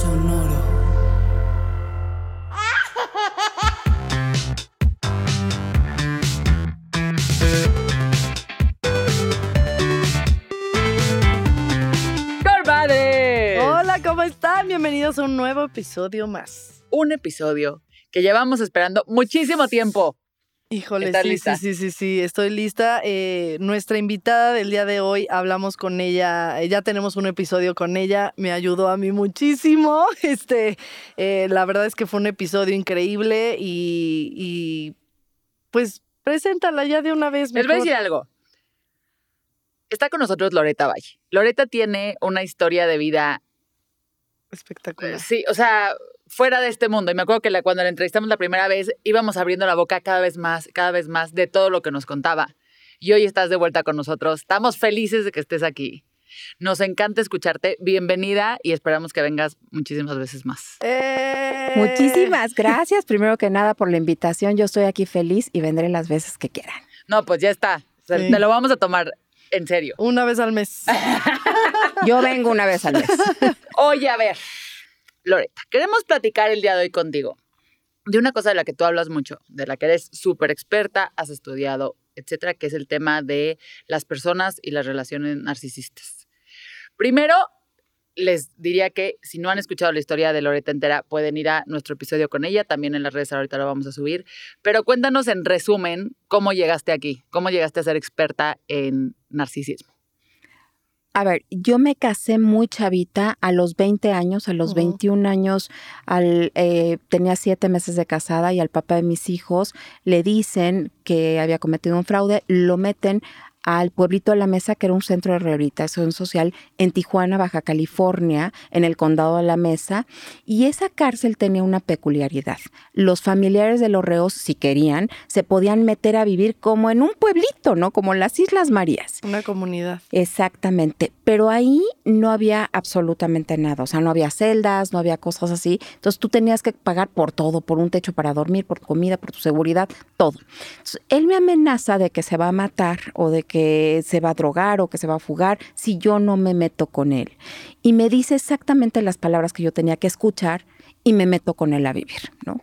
Sonoro. ¡Corbades! Hola, ¿cómo están? Bienvenidos a un nuevo episodio más. Un episodio que llevamos esperando muchísimo tiempo. Híjole, ¿Estás sí, lista? sí, sí, sí, sí, estoy lista. Eh, nuestra invitada del día de hoy, hablamos con ella, eh, ya tenemos un episodio con ella, me ayudó a mí muchísimo. Este, eh, la verdad es que fue un episodio increíble y, y, pues preséntala ya de una vez. Les voy a mejor. decir algo. Está con nosotros Loreta Valle. Loreta tiene una historia de vida, Espectacular. sí, o sea, fuera de este mundo. Y me acuerdo que la- cuando la entrevistamos la primera vez, íbamos abriendo la boca cada vez más, cada vez más de todo lo que nos contaba. Y hoy estás de vuelta con nosotros. Estamos felices de que estés aquí. Nos encanta escucharte. Bienvenida y esperamos que vengas muchísimas veces más. ¡Eh! Muchísimas gracias, primero que nada, por la invitación. Yo estoy aquí feliz y vendré las veces que quieran. No, pues ya está. O sea, Sí. Te lo vamos a tomar en serio. Una vez al mes. Yo vengo una vez al mes. Oye, a ver, Loreta, queremos platicar el día de hoy contigo de una cosa de la que tú hablas mucho, de la que eres súper experta, has estudiado, etcétera, que es el tema de las personas y las relaciones narcisistas. Primero, les diría que si no han escuchado la historia de Loreta entera, pueden ir a nuestro episodio con ella, también en las redes ahorita lo vamos a subir, pero cuéntanos en resumen cómo llegaste aquí, cómo llegaste a ser experta en narcisismo. A ver, yo me casé muy chavita a los 20 años, a los Ujú. 21 años, al, eh, tenía siete meses de casada y al papá de mis hijos le dicen que había cometido un fraude, lo meten al pueblito de la Mesa, que era un centro de rehabilitación social en Tijuana, Baja California, en el condado de la Mesa, y esa cárcel tenía una peculiaridad. Los familiares de los reos, si querían, se podían meter a vivir como en un pueblito, ¿no? Como las Islas Marías. Una comunidad. Exactamente, pero ahí no había absolutamente nada, o sea, no había celdas, no había cosas así, entonces tú tenías que pagar por todo, por un techo para dormir, por tu comida, por tu seguridad, todo. Entonces, él me amenaza de que se va a matar o de que se va a drogar o que se va a fugar si yo no me meto con él. Y me dice exactamente las palabras que yo tenía que escuchar y me meto con él a vivir, ¿no?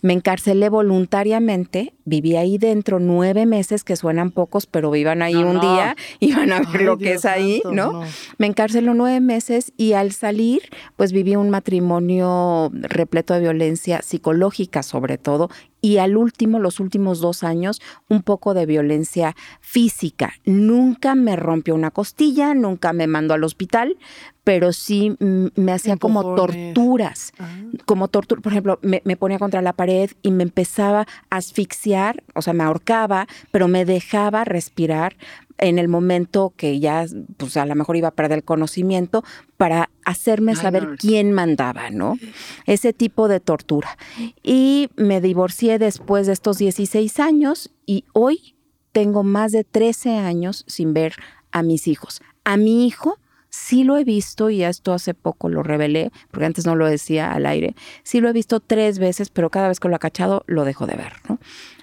Me encarcelé voluntariamente, viví ahí dentro nueve meses, que suenan pocos, pero vivan ahí No, un no. día y van a ver Ay, lo que es ahí, santo, ¿no? Me encarceló nueve meses y al salir, pues viví un matrimonio repleto de violencia psicológica sobre todo y al último, los últimos dos años, un poco de violencia física. Nunca me rompió una costilla, nunca me mandó al hospital, pero sí me hacía como torturas Ah. como tortura, por ejemplo, me, me ponía contra la pared y me empezaba a asfixiar, o sea, me ahorcaba, pero me dejaba respirar en el momento que ya, pues a lo mejor iba a perder el conocimiento para hacerme saber quién mandaba, ¿no? Ese tipo de tortura. Y me divorcié después de estos 16 años y hoy tengo más de 13 años sin ver a mis hijos. A mi hijo sí lo he visto y esto hace poco lo revelé, porque antes no lo decía al aire. Sí lo he visto tres veces, pero cada vez que lo ha cachado lo dejo de ver, ¿no?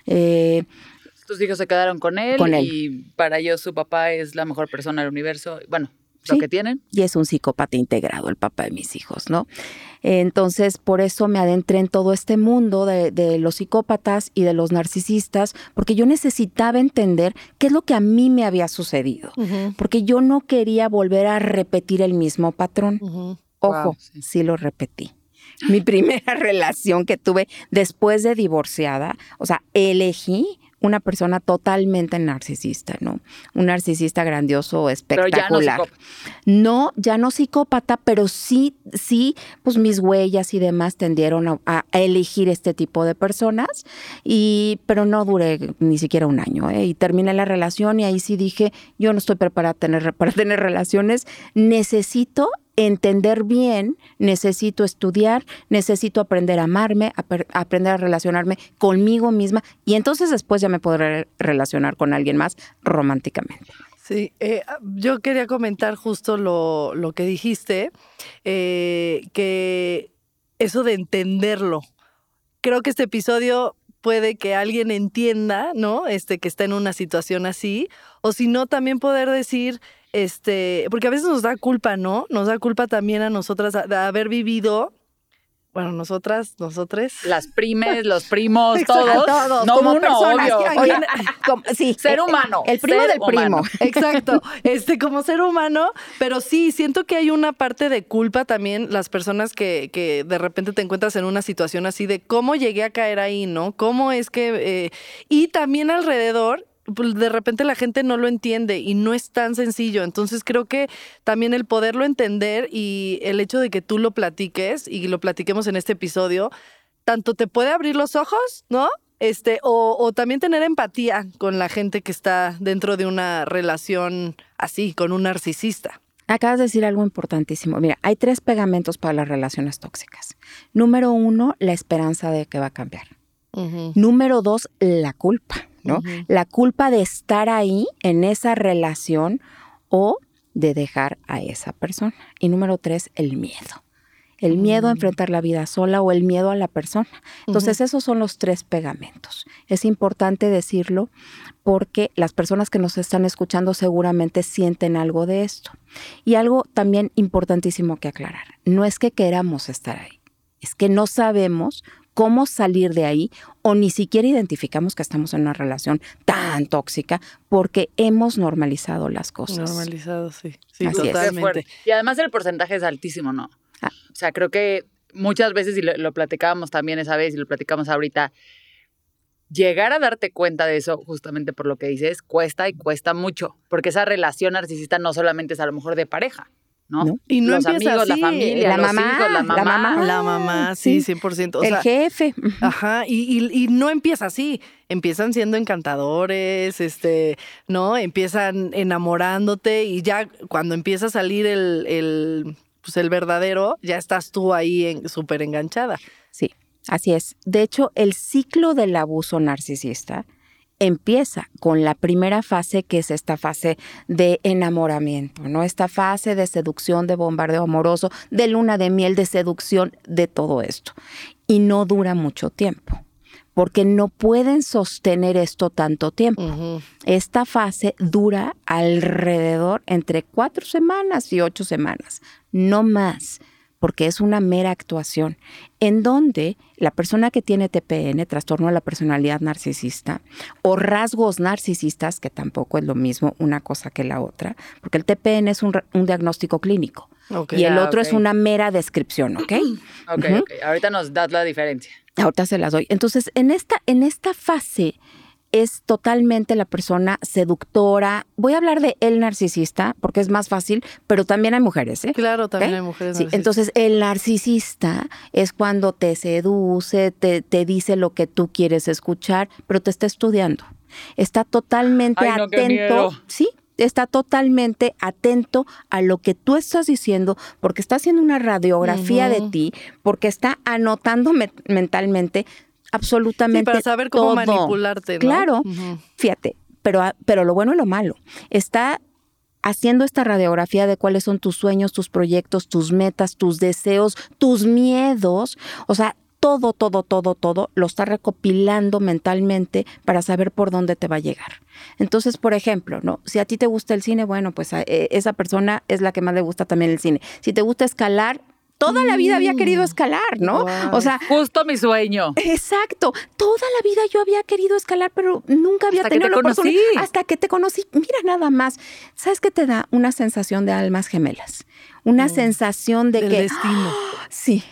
Eh, Tus hijos se quedaron con él Con él. y para ellos su papá es la mejor persona del universo. Bueno, lo Sí. que tienen. y es un psicópata integrado, el papá de mis hijos, ¿no? Entonces, por eso me adentré en todo este mundo de, de los psicópatas y de los narcisistas, porque yo necesitaba entender qué es lo que a mí me había sucedido, porque yo no quería volver a repetir el mismo patrón. Ojo, Wow, sí. sí lo repetí. Mi primera relación que tuve después de divorciada, o sea, elegí una persona totalmente narcisista, ¿no? Un narcisista grandioso, espectacular. no, ya no psicópata, pero sí, sí, pues mis huellas y demás tendieron a, elegir este tipo de personas, y, pero no duré ni siquiera un año, ¿eh? Y terminé la relación y ahí sí dije, yo no estoy preparada tener, para tener relaciones, necesito entender bien, necesito estudiar, necesito aprender a amarme, aprender a relacionarme conmigo misma y entonces después ya me podré relacionar con alguien más románticamente. Sí, eh, yo quería comentar justo lo, que dijiste, eh, que eso de entenderlo. Creo que este episodio puede que alguien entienda, ¿no? Este, que está en una situación así, o si no, también poder decir, este, porque a veces nos da culpa, ¿no? Nos da culpa también a nosotras de haber vivido bueno, nosotras, nosotres. Las primes, los primos, todos. todos. No como uno, personas. obvio. sí, ser humano. El primo del primo. Exacto. Este, como ser humano. Pero sí, siento que hay una parte de culpa también, las personas que, que de repente te encuentras en una situación así de cómo llegué a caer ahí, ¿no? ¿Cómo es que. Eh, y también alrededor, de repente la gente no lo entiende y no es tan sencillo. Entonces creo que también el poderlo entender y el hecho de que tú lo platiques y lo platiquemos en este episodio, tanto te puede abrir los ojos, ¿no? Este, o, o también tener empatía con la gente que está dentro de una relación así, con un narcisista. Acabas de decir algo importantísimo. Mira, hay tres pegamentos para las relaciones tóxicas. Número uno, la esperanza de que va a cambiar. Número dos, la culpa. La culpa de estar ahí en esa relación o de dejar a esa persona. Y número tres, el miedo. El miedo a mm. enfrentar la vida sola o el miedo a la persona. Entonces, esos son los tres pegamentos. Es importante decirlo porque las personas que nos están escuchando seguramente sienten algo de esto. Y algo también importantísimo que aclarar. No es que queramos estar ahí, es que no sabemos cómo salir de ahí o ni siquiera identificamos que estamos en una relación tan tóxica porque hemos normalizado las cosas. Normalizado, sí. Sí, totalmente. Y además el porcentaje es altísimo, ¿no? Ah. O sea, creo que muchas veces, y lo, platicábamos también esa vez y lo platicamos ahorita, llegar a darte cuenta de eso, justamente por lo que dices, cuesta y cuesta mucho, porque esa relación narcisista no solamente es a lo mejor de pareja, ¿no? Y no los amigos, la familia, la mamá, la mamá. La mamá, sí, 100%. el jefe. Ajá, y, no empieza así. Empiezan siendo encantadores, este, ¿no? Empiezan enamorándote y ya cuando empieza a salir el, el, pues el verdadero, ya estás tú ahí súper enganchada. Sí, así es. De hecho, el ciclo del abuso narcisista empieza con la primera fase, que es esta fase de enamoramiento, ¿no? Esta fase de seducción, de bombardeo amoroso, de luna de miel, de seducción, de todo esto. Y no dura mucho tiempo porque no pueden sostener esto tanto tiempo. Esta fase dura alrededor entre cuatro semanas y ocho semanas, no más porque es una mera actuación, en donde la persona que tiene TPN, trastorno de la personalidad narcisista, o rasgos narcisistas, que tampoco es lo mismo una cosa que la otra, porque el TPN es un, diagnóstico clínico y el otro es una mera descripción, ¿ok? Ok, ok. Ahorita nos das la diferencia. Ahorita se las doy. Entonces, en esta, en esta fase es totalmente la persona seductora. Voy a hablar de el narcisista porque es más fácil, pero también hay mujeres, ¿eh? Claro, también hay mujeres. Sí, entonces el narcisista es cuando te seduce, te, te, dice lo que tú quieres escuchar, pero te está estudiando. Está totalmente atento. Sí, está totalmente atento a lo que tú estás diciendo, porque está haciendo una radiografía de ti, porque está anotando mentalmente absolutamente para saber cómo manipularte. Claro, fíjate, pero, pero lo bueno y lo malo. Está haciendo esta radiografía de cuáles son tus sueños, tus proyectos, tus metas, tus deseos, tus miedos. O sea, todo, todo, todo, todo lo está recopilando mentalmente para saber por dónde te va a llegar. Entonces, por ejemplo, ¿no? Si a ti te gusta el cine, bueno, pues eh, esa persona es la que más le gusta también el cine. Si te gusta escalar, toda la vida había querido mm. escalar, ¿no? O sea, justo mi sueño. Exacto. Toda la vida yo había querido escalar, pero nunca había hasta tenido que te la conocí. Hasta que te conocí. Mira nada más. ¿Sabes qué te da? Una sensación de almas gemelas. Una mm. sensación de que destino. sí.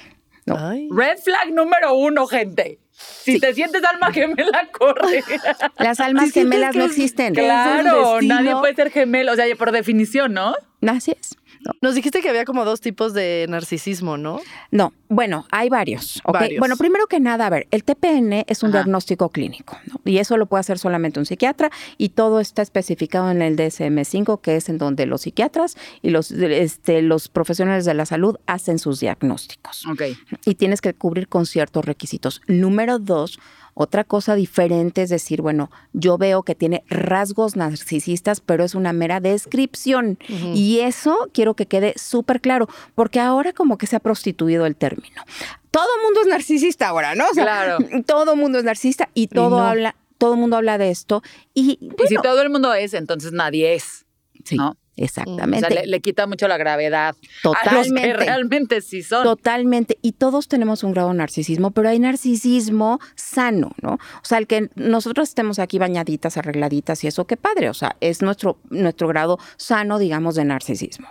Red flag número uno, gente. Si te sientes alma gemela, corre. Las almas gemelas no existen. Claro, nadie puede ser gemelo, o sea, por definición, ¿no? Así es. Nos dijiste que había como dos tipos de narcisismo, ¿no? No, bueno, hay varios. Bueno, primero que nada, a ver, el TPN es un Ajá. diagnóstico clínico, ¿no? Y eso lo puede hacer solamente un psiquiatra y todo está especificado en el DSM-5, que es en donde los psiquiatras y los, este, los profesionales de la salud hacen sus diagnósticos. Ok. y tienes que cubrir con ciertos requisitos. Número dos, otra cosa diferente es decir, bueno, yo veo que tiene rasgos narcisistas, pero es una mera descripción. Y eso quiero que quede súper claro, porque ahora como que se ha prostituido el término. Todo mundo es narcisista ahora, ¿no? O sea, Claro. todo mundo es narcisista y todo no. habla, todo el mundo habla de esto. Y, Y si todo el mundo es, entonces nadie es. sí, ¿no? O exactamente. sea, le, le quita mucho la gravedad a los que Totalmente. realmente sí son. Totalmente. Y todos tenemos un grado de narcisismo, pero hay narcisismo sano, ¿no? O sea, el que nosotros estemos aquí bañaditas, arregladitas y eso, qué padre. O sea, es nuestro, nuestro grado sano, digamos, de narcisismo.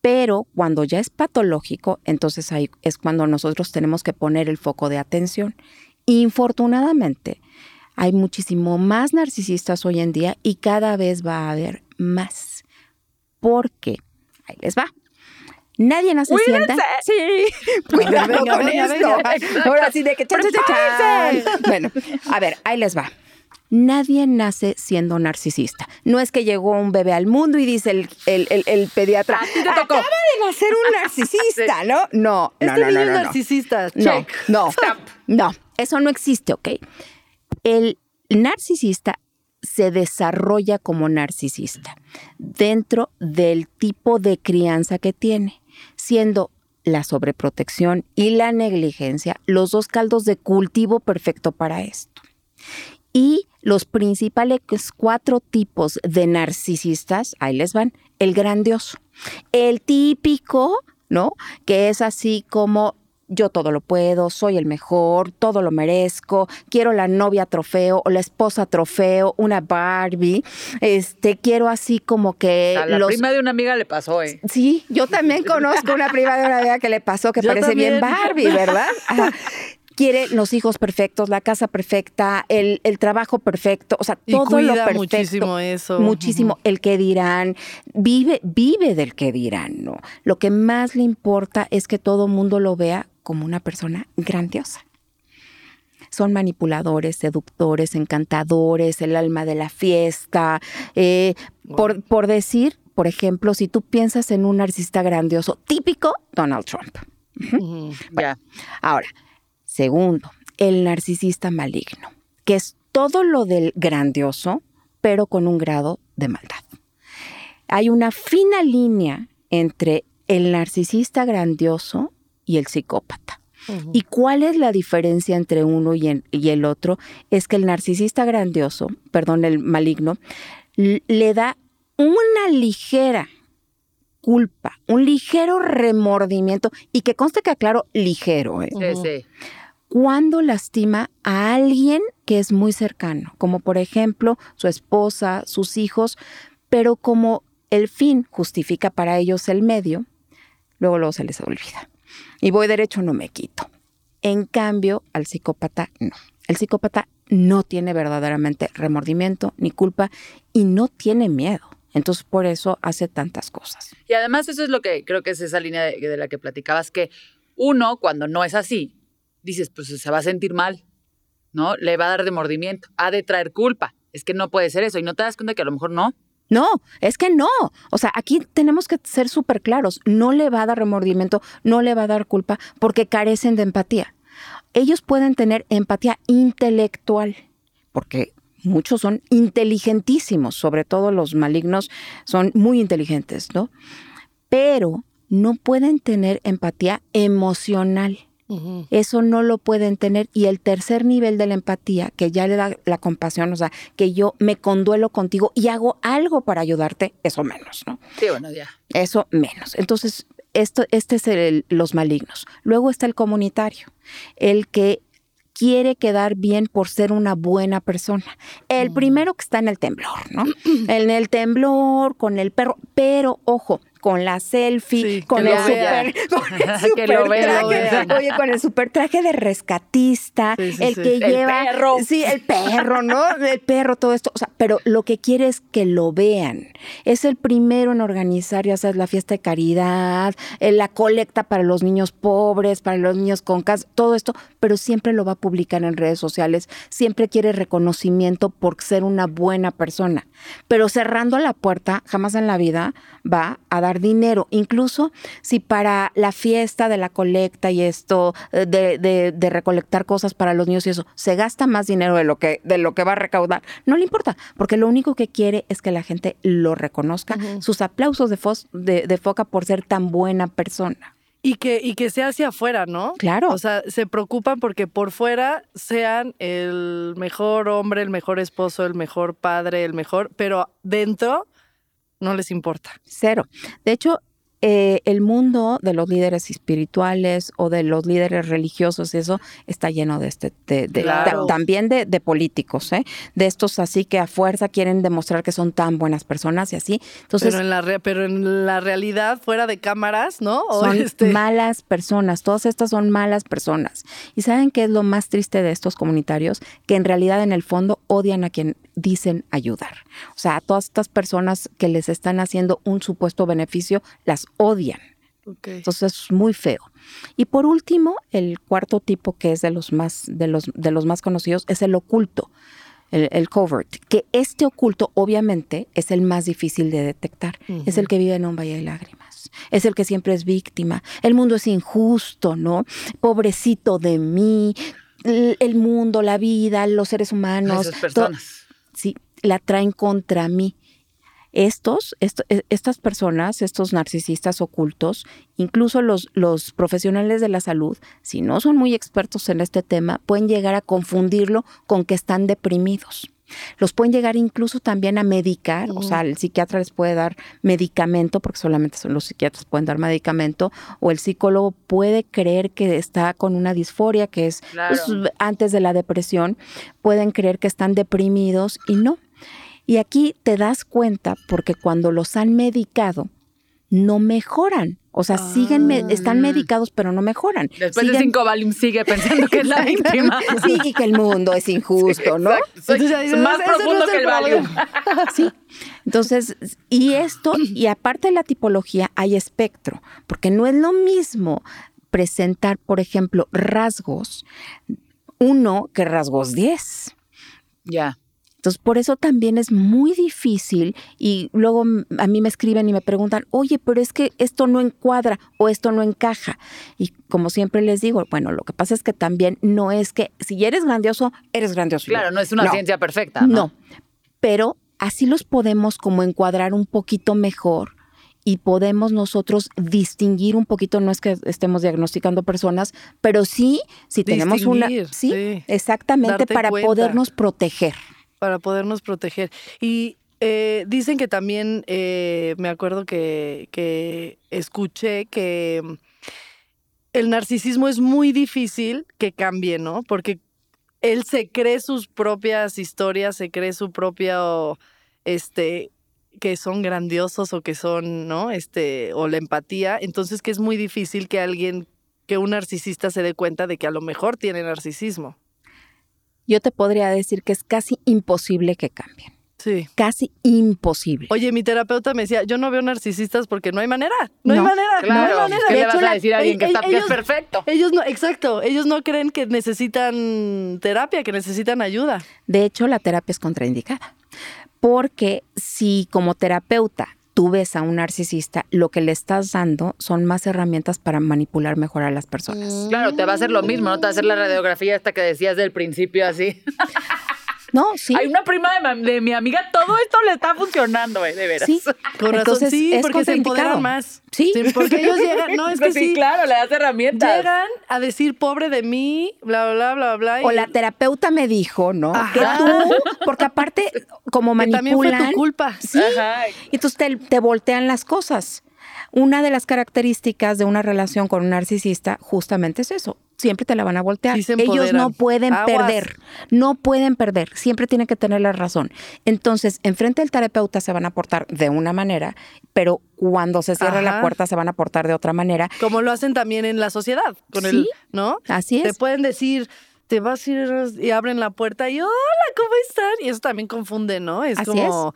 Pero cuando ya es patológico, entonces ahí es cuando nosotros tenemos que poner el foco de atención. Infortunadamente, hay muchísimo más narcisistas hoy en día y cada vez va a haber más. Porque, ahí les va. Nadie nace sienta. Sí. Cuidado venga, con venga, esto. venga. Ahora sí de que chan, chan, chan. Bueno, a ver, ahí les va. Nadie nace siendo narcisista. No es que llegó un bebé al mundo y dice el, el, el- el pediatra, te tocó". acaba de nacer un narcisista, ¿no? No, no, Este no, niño no, no, no. narcisista. No, Check. no, no, eso no existe, ¿ok? El narcisista se desarrolla como narcisista dentro del tipo de crianza que tiene, siendo la sobreprotección y la negligencia los dos caldos de cultivo perfecto para esto. Y los principales cuatro tipos de narcisistas, ahí les van, el grandioso, el típico, ¿no? Que es así como yo todo lo puedo, soy el mejor, todo lo merezco, quiero la novia trofeo o la esposa trofeo, una Barbie, este, quiero así como que A la los... prima de una amiga le pasó, ¿eh? Sí, yo también conozco una prima de una amiga que le pasó que Yo parece bien. Barbie, ¿verdad? Ajá. Quiere los hijos perfectos, la casa perfecta, el, el trabajo perfecto, o sea, Y todo lo cuida perfecto. muchísimo eso. Muchísimo. El que dirán, vive, vive del que dirán, ¿no? Lo que más le importa es que todo mundo lo vea como una persona grandiosa. Son manipuladores, seductores, encantadores, el alma de la fiesta. eh, por, por decir, por ejemplo, si tú piensas en un narcisista grandioso, típico Donald Trump. Ahora, segundo, el narcisista maligno, que es todo lo del grandioso, pero con un grado de maldad. Hay una fina línea entre el narcisista grandioso y el psicópata. ¿Y cuál es la diferencia entre uno y, el otro? Es que el narcisista grandioso, perdón, el maligno, le da una ligera culpa, un ligero remordimiento, y que conste que aclaro ligero, ¿eh? Sí, sí. cuando lastima a alguien que es muy cercano, como por ejemplo su esposa, sus hijos, pero como el fin justifica para ellos el medio, luego luego se les olvida. Y voy derecho, no me quito. En cambio, al psicópata no. El psicópata no tiene verdaderamente remordimiento ni culpa y no tiene miedo. Entonces, por eso hace tantas cosas. Y además eso es lo que creo que es esa línea de, la que platicabas, que uno cuando no es así, dices, pues se va a sentir mal, ¿no? Le va a dar remordimiento, ha de traer culpa. Es que no puede ser eso y no te das cuenta que a lo mejor no. No, es que no. O sea, aquí tenemos que ser súper claros. No le va a dar remordimiento, no le va a dar culpa porque carecen de empatía. Ellos pueden tener empatía intelectual porque muchos son inteligentísimos, sobre todo los malignos son muy inteligentes, ¿no? Pero no pueden tener empatía emocional. Eso no lo pueden tener. Y el tercer nivel de la empatía, que ya le da la compasión, o sea, que yo me conduelo contigo y hago algo para ayudarte, eso menos, ¿no? Sí, bueno, ya. Eso menos. Entonces, esto, este es el- los malignos. Luego está el comunitario, el que quiere quedar bien por ser una buena persona. El primero que está en el temblor, ¿no? en el temblor, con el perro. Pero, ojo, con la selfie, Sí, con, el super, con el Que super lo traje, lo oye, con el super traje de rescatista, Sí, sí, el que El lleva, perro. sí, el perro, ¿no? El perro, todo esto, o sea, pero lo que quiere es que lo vean. Es el primero en organizar, ya sabes, la fiesta de caridad, eh, la colecta para los niños pobres, para los niños con cáncer, todo esto, pero siempre lo va a publicar en redes sociales, siempre quiere reconocimiento por ser una buena persona, pero cerrando la puerta, jamás en la vida va a dar dinero, incluso si para la fiesta de la colecta y esto, eh, de, de- de recolectar cosas para los niños y eso, se gasta más dinero de lo, que, de lo que va a recaudar, no le importa, porque lo único que quiere es que la gente lo reconozca, sus aplausos de, de foca por ser tan buena persona. Y que, y que sea hacia afuera, ¿no? Claro. O sea, se preocupan porque por fuera sean el mejor hombre, el mejor esposo, el mejor padre, el mejor, pero dentro no les importa. Cero. De hecho, eh, el mundo de los líderes espirituales o de los líderes religiosos, eso está lleno de este, de, de- Claro. también de, de políticos, ¿eh? de estos así que a fuerza quieren demostrar que son tan buenas personas y así. Entonces, pero, en la re- pero en la realidad, fuera de cámaras, ¿no? O son este- malas personas, todas estas son malas personas. ¿Y saben qué es lo más triste de estos comunitarios? Que en realidad en el fondo odian a quien dicen ayudar. O sea, a todas estas personas que les están haciendo un supuesto beneficio, las odian. Entonces es muy feo. Y por último, el cuarto tipo que es de los más, de los, de los más conocidos es el oculto, el, el covert, que este oculto obviamente es el más difícil de detectar. Es el que vive en un valle de lágrimas. Es el que siempre es víctima. El mundo es injusto, ¿no? Pobrecito de mí. El, mundo, la vida, los seres humanos. Esas personas. Sí, la traen contra mí. Estos, esto- e- estas personas, estos narcisistas ocultos, incluso los profesionales de la salud, si no son muy expertos en este tema, pueden llegar a confundirlo con que están deprimidos. Los pueden llegar incluso también a medicar, o sea, el psiquiatra les puede dar medicamento, porque solamente son los psiquiatras pueden dar medicamento, o el psicólogo puede creer que está con una disforia, que es Claro. pues, antes de la depresión, pueden creer que están deprimidos y no. Y aquí te das cuenta porque cuando los han medicado, no mejoran. O sea, siguen, están medicados, pero no mejoran. Después de cinco Valium sigue pensando que es la víctima. Sí, y que el mundo es injusto, ¿no? Entonces dices, es más "Ese no profundo que el el Valium. Sí. Entonces, y esto, y aparte de la tipología, hay espectro, porque no es lo mismo presentar, por ejemplo, rasgos uno que rasgos 10. Ya. Entonces, por eso también es muy difícil y luego a mí me escriben y me preguntan, oye, pero es que esto no encuadra o esto no encaja. Y como siempre les digo, bueno, lo que pasa es que también no es que si eres grandioso, eres grandioso. Claro, no es una No. ciencia perfecta. No, No. pero así los podemos como encuadrar un poquito mejor y podemos nosotros distinguir un poquito, no es que estemos diagnosticando personas, pero sí, si tenemos una... Sí, sí. exactamente, para cuenta. podernos proteger. Para podernos proteger. Y eh, dicen que también, eh, me acuerdo que, que escuché que mm, el narcisismo es muy difícil que cambie, ¿no? Porque él se cree sus propias historias, se cree su propio, este, que son grandiosos o que son, ¿no? Este, o la empatía. Entonces que es muy difícil que alguien, que un narcisista se dé cuenta de que a lo mejor tiene narcisismo. Yo te podría decir que es casi imposible que cambien. Sí. Casi imposible. Oye, mi terapeuta me decía, yo no veo narcisistas porque no hay manera, no, hay No. manera, no Claro. hay manera. ¿Qué De le hecho, vas a la- decir a alguien que, está, que es perfecto? Ellos no, exacto, ellos no creen que necesitan terapia, que necesitan ayuda. De hecho, la terapia es contraindicada. Porque si como terapeuta tú ves a un narcisista, lo que le estás dando son más herramientas para manipular mejor a las personas. Claro, te va a hacer lo mismo, ¿no? Te va a hacer la radiografía esta que decías del principio así. No, sí. Hay una prima de, mi amiga, todo esto le está funcionando, güey, de veras. Sí. Con razón, Entonces, sí, es porque se empoderan más. Sí. porque ellos llegan, no, es que sí, claro, le das herramientas. llegan a decir pobre de mí, bla, bla, bla, bla. O y- la terapeuta me dijo, ¿no? Ajá. Que tú, porque aparte, como que también fue manipulan. tu culpa. Sí. Ajá. Y entonces te, te voltean las cosas. Una de las características de una relación con un narcisista justamente es eso. Siempre te la van a voltear. Sí Ellos no pueden Aguas. perder, no pueden perder, siempre tienen que tener la razón. Entonces, enfrente del terapeuta se van a portar de una manera, pero cuando se cierra la puerta se van a portar de otra manera. Como lo hacen también en la sociedad, con el, Sí. ¿no? Así Te es. pueden decir, te vas a ir y abren la puerta y hola, ¿cómo están? Y eso también confunde, ¿no? Es Así como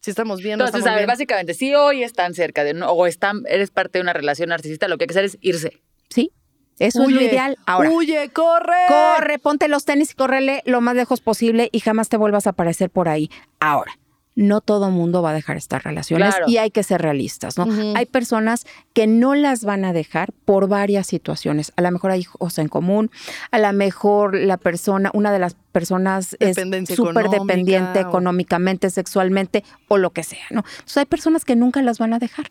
si estamos bien, no Entonces, estamos a ver, bien. básicamente, si hoy están cerca de uno, o están, eres parte de una relación narcisista, lo que hay que hacer es irse. Sí, eso es lo ideal. Ahora, Huye, corre. corre, ponte los tenis y córrele lo más lejos posible y jamás te vuelvas a aparecer por ahí. Ahora, no todo mundo va a dejar estas relaciones Claro. y hay que ser realistas, ¿no? Hay personas que no las van a dejar por varias situaciones. A lo mejor hay hijos en común, a lo mejor la persona, una de las personas es súper dependiente o- económicamente, sexualmente o lo que sea, ¿no? Entonces hay personas que nunca las van a dejar.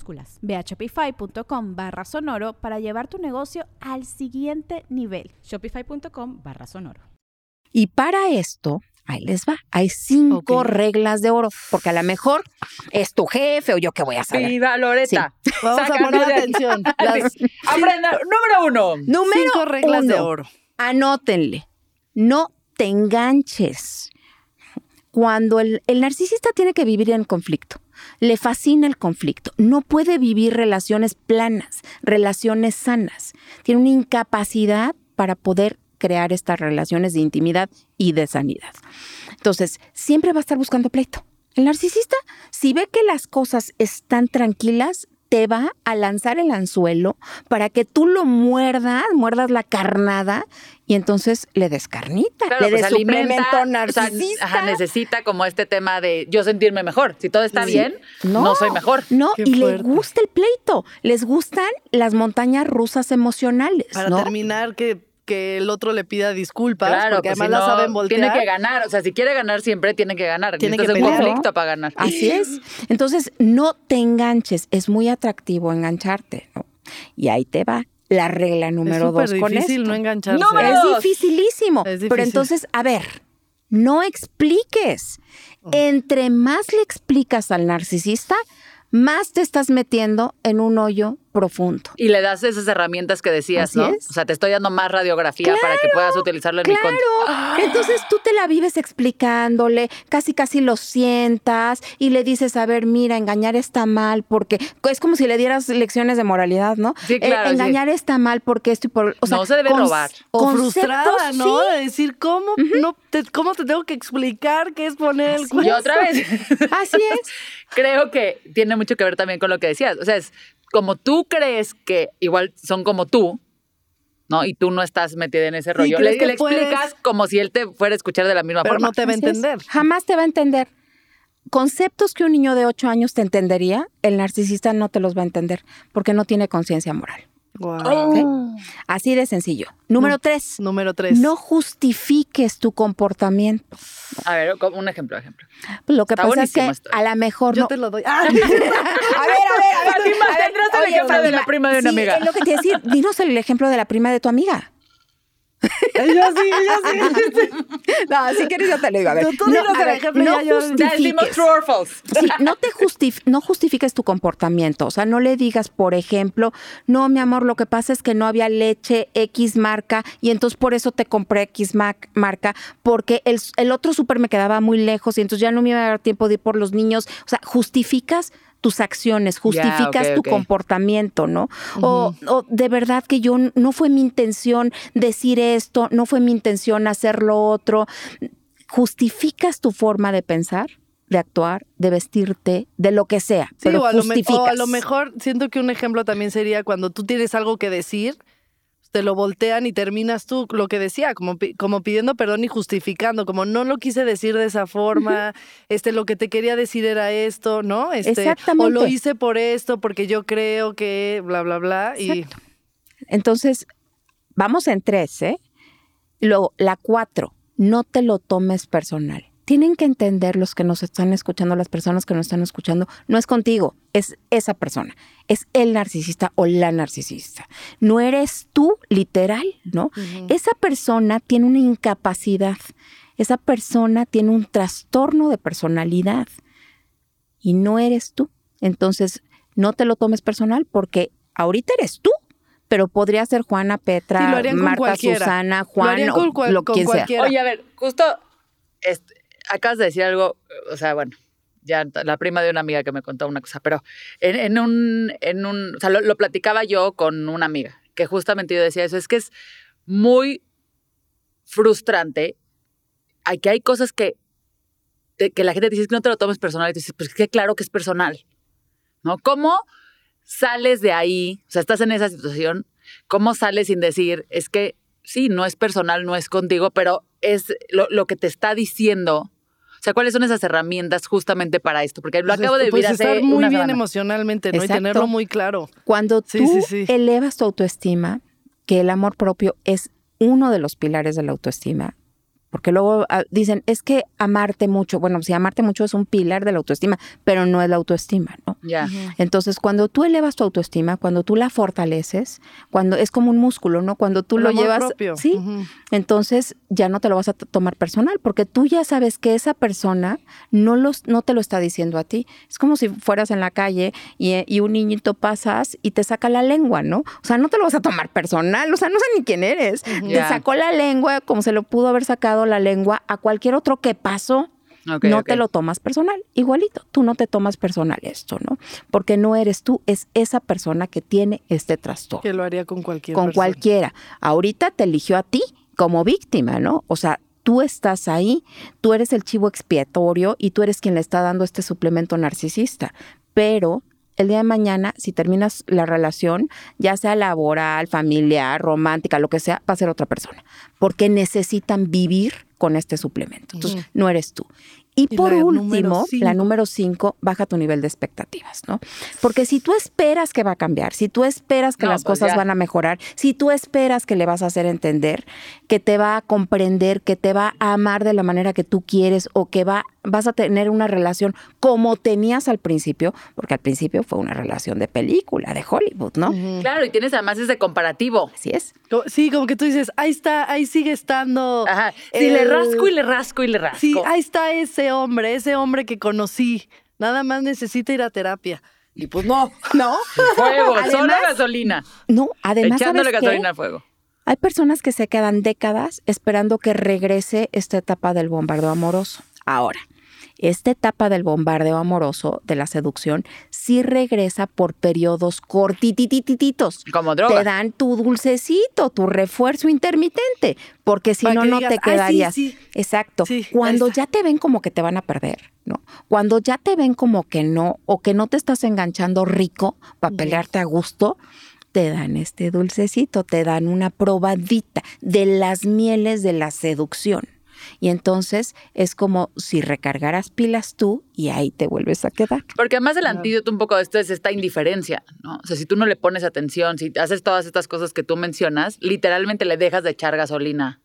Ve a shopify.com barra sonoro para llevar tu negocio al siguiente nivel. Shopify.com barra sonoro. Y para esto, ahí les va, hay cinco reglas de oro, porque a lo mejor es tu jefe o yo que voy a saber. Viva Loreta. Vamos a poner de atención. Las Aprenda, número uno. Número cinco reglas de oro. Anótenle, no te enganches. Cuando el, narcisista tiene que vivir en conflicto, le fascina el conflicto, no puede vivir relaciones planas, relaciones sanas, tiene una incapacidad para poder crear estas relaciones de intimidad y de sanidad. Entonces, siempre va a estar buscando pleito. El narcisista, si ve que las cosas están tranquilas, te va a lanzar el anzuelo para que tú lo muerdas, muerdas la carnada y entonces le des carnita, Claro, le pues des alimenta, suplemento o sea, narcisista. ajá, necesita como este tema de yo sentirme mejor. Si todo está Sí. bien, no, soy mejor. No, Qué y le gusta el pleito, les gustan las montañas rusas emocionales, Para ¿no? terminar, que, que el otro le pida disculpas, Claro, porque pues además si la no, saben voltear. Tiene que ganar, o sea, si quiere ganar siempre tiene que ganar. Tiene Necesitas que un conflicto para ganar. Así es. Entonces, no te enganches. Es muy atractivo engancharte. ¿no? Y ahí te va la regla es número dos con difícil esto. no engancharse. Número Es dificilísimo. Es Pero difícil. entonces, a ver, no expliques. Entre más le explicas al narcisista, más te estás metiendo en un hoyo profundo. Y le das esas herramientas que decías, Así ¿no? es. O sea, te estoy dando más radiografía para que puedas utilizarlo en mi contra. Claro, entonces tú te la vives explicándole, casi casi lo sientas y le dices, a ver, mira, engañar está mal porque es como si le dieras lecciones de moralidad, ¿no? Sí, Eh, claro, sí. engañar está mal porque esto y por... O sea, No se debe robar. O frustrada, ¿no? sí. De decir, ¿cómo, no te, ¿cómo te tengo que explicar qué es poner el Así cuerno? Y otra vez, Así es. creo que tiene mucho que ver también con lo que decías. O sea, es como tú crees que igual son como tú, ¿no? Y tú no estás metida en ese rollo. Le, que le puedes- explicas como si él te fuera a escuchar de la misma Pero forma. no te va a es. entender. Jamás te va a entender. Conceptos que un niño de 8 años te entendería, el narcisista no te los va a entender porque no tiene conciencia moral. Guau. Así de sencillo. Número tres, Número tres. no justifiques tu comportamiento. A ver, como un ejemplo, ejemplo. Pues Lo que Está pasa es que esto. a lo mejor Yo no. te lo doy. Ah, A ver, a ver, a ver. Fátima, a ver, tendrás el oye, ejemplo de la prima de una sí, amiga. Es lo que te decir. Dinos el ejemplo de la prima de tu amiga. Yo sí, yo sí. No, si quieres yo te lo digo. A ver, Tú- tú dinos a el ver, ejemplo, no ya yo- Ya decimos justifiques. true or false. Sí, no te justif- no justifiques tu comportamiento. O sea, no le digas, por ejemplo, no, mi amor, lo que pasa es que no había leche X marca y entonces por eso te compré X mac- marca, porque el, el otro súper me quedaba muy lejos y entonces ya no me iba a dar tiempo de ir por los niños. O sea, justificas tus acciones, justificas tu comportamiento, ¿no? o, o de verdad que yo no fue mi intención decir esto, no fue mi intención hacer lo otro. Justificas tu forma de pensar de actuar, de vestirte, de lo que sea. Sí, pero o a, lo o a lo mejor siento que un ejemplo también sería cuando tú tienes algo que decir, te lo voltean y terminas tú lo que decía, como, como pidiendo perdón y justificando, como no lo quise decir de esa forma, este lo que te quería decir era esto, ¿no? Este, O lo Exactamente. hice por esto, porque yo creo que bla, bla, bla. Y. Entonces, vamos en tres, ¿eh? Luego, la cuatro, no te lo tomes personal. Tienen que entender los que nos están escuchando, las personas que nos están escuchando, no es contigo, es esa persona, es el narcisista o la narcisista. No eres tú, literal, ¿no? Esa persona tiene una incapacidad, esa persona tiene un trastorno de personalidad y no eres tú. Entonces, no te lo tomes personal porque ahorita eres tú, pero podría ser Juana, Petra, Sí, lo Marta, cualquiera. Susana, Lo Juan, harían o con cual- lo con quien sea. Oye, a ver, justo este, acabas de decir algo, o sea, bueno, ya la prima de una amiga que me contó una cosa, pero en, en un, en un, o sea, lo, platicaba yo con una amiga, que justamente yo decía eso, es que es muy frustrante, hay que hay cosas que, te- que la gente te dice "Es que no te lo tomes personal, y tú dices, pues es claro que es personal, ¿no? ¿Cómo sales de ahí, o sea, estás en esa situación, cómo sales sin decir, es que sí, no es personal, no es contigo, pero es lo, lo que te está diciendo. O sea, ¿cuáles son esas herramientas justamente para esto? Porque lo pues, acabo de pues, vivir hace estar muy una bien semana. emocionalmente, ¿no? Exacto. Y tenerlo muy claro. Cuando Sí, tú sí, sí. elevas tu autoestima, que el amor propio es uno de los pilares de la autoestima, porque luego ah, dicen, es que amarte mucho, bueno, si amarte mucho es un pilar de la autoestima, pero no es la autoestima, ¿no? Ya. Entonces, cuando tú elevas tu autoestima, cuando tú la fortaleces, cuando es como un músculo, ¿no? Cuando tú El lo amor llevas, propio. sí, entonces ya no te lo vas a tomar personal, porque tú ya sabes que esa persona no, los, no te lo está diciendo a ti. Es como si fueras en la calle y, eh, y un niñito pasas y te saca la lengua, ¿no? O sea, no te lo vas a tomar personal, o sea, no sé ni quién eres. Te sacó la lengua como se lo pudo haber sacado la lengua a cualquier otro que pasó. No te lo tomas personal, igualito, tú no te tomas personal esto, ¿no? Porque no eres tú, es esa persona que tiene este trastorno Que lo haría con cualquier con persona. cualquiera. Ahorita te eligió a ti como víctima, ¿no? O sea, tú estás ahí, tú eres el chivo expiatorio y tú eres quien le está dando este suplemento narcisista. Pero el día de mañana, si terminas la relación, ya sea laboral, familiar, romántica, lo que sea, va a ser otra persona. Porque necesitan vivir con este suplemento. Entonces, no eres tú. Y, Y por la número último, la número cinco, baja tu nivel de expectativas, ¿no? Porque si tú esperas que va a cambiar, si tú esperas que No, las pues cosas ya. van a mejorar, si tú esperas que le vas a hacer entender, que te va a comprender, que te va a amar de la manera que tú quieres o que va, vas a tener una relación como tenías al principio, porque al principio fue una relación de película, de Hollywood, ¿no? Claro, y tienes además ese comparativo. Así es. Sí, como que tú dices, ahí está, ahí sigue estando. Ajá. Si le el- rasco y le rasco y le rasco. Sí, ahí está ese hombre, ese hombre que conocí. Nada más necesita ir a terapia. Y pues no, ¿no? Fuego, Además- solo gasolina. No, además, Echándole ¿sabes qué? gasolina al fuego. Hay personas que se quedan décadas esperando que regrese esta etapa del bombardeo amoroso. Ahora, esta etapa del bombardeo amoroso, de la seducción, sí regresa por periodos cortititititos. Como Te droga. dan tu dulcecito, tu refuerzo intermitente, porque si Para no, no digas, te "Ay, sí, quedarías. sí". Exacto. Sí, ahí Cuando ya te ven como que te van a perder, ¿no? Cuando ya te ven como que no, o que no te estás enganchando rico para pelearte a gusto, te dan este dulcecito, te dan una probadita de las mieles de la seducción. Y entonces es como si recargaras pilas tú y ahí te vuelves a quedar. Porque además el antídoto un poco de esto es esta indiferencia, ¿no? O sea, si tú no le pones atención, si haces todas estas cosas que tú mencionas, literalmente le dejas de echar gasolina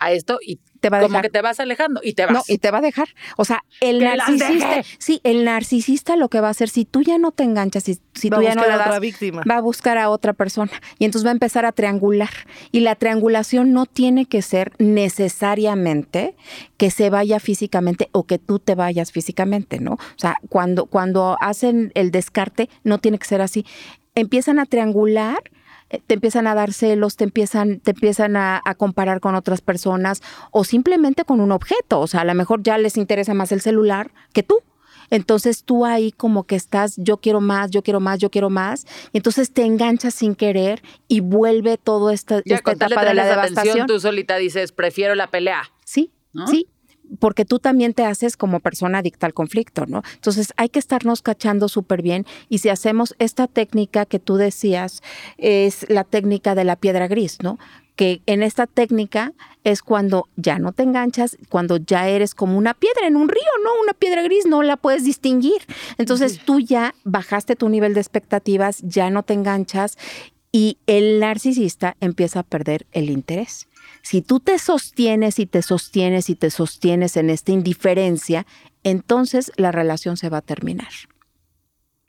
a esto y Te va a como dejar. que te vas alejando y te vas. No, y te va a dejar. O sea, el ¡Que las narcisista, sí, el narcisista lo que va a hacer, si tú ya no te enganchas, si, si Va tú ya no buscar le a das, otra víctima. va a buscar a otra persona y entonces va a empezar a triangular. Y la triangulación no tiene que ser necesariamente que se vaya físicamente o que tú te vayas físicamente, ¿no? O sea, cuando, cuando hacen el descarte, no tiene que ser así. Empiezan a triangular te empiezan a dar celos, te empiezan, te empiezan a, a comparar con otras personas o simplemente con un objeto. O sea, a lo mejor ya les interesa más el celular que tú. Entonces tú ahí como que estás, yo quiero más, yo quiero más, yo quiero más. Y entonces te enganchas sin querer y vuelve toda esta, ya esta etapa de la devastación. atención, tú solita dices, prefiero la pelea. Sí, ¿no? sí. Porque tú también te haces como persona adicta al conflicto, ¿no? Entonces hay que estarnos cachando súper bien y si hacemos esta técnica que tú decías, es la técnica de la piedra gris, ¿no? que en esta técnica es cuando ya no te enganchas, cuando ya eres como una piedra en un río, ¿no? Una piedra gris, no la puedes distinguir. Entonces tú ya bajaste tu nivel de expectativas, ya no te enganchas y el narcisista empieza a perder el interés. Si tú te sostienes y te sostienes y te sostienes en esta indiferencia, entonces la relación se va a terminar.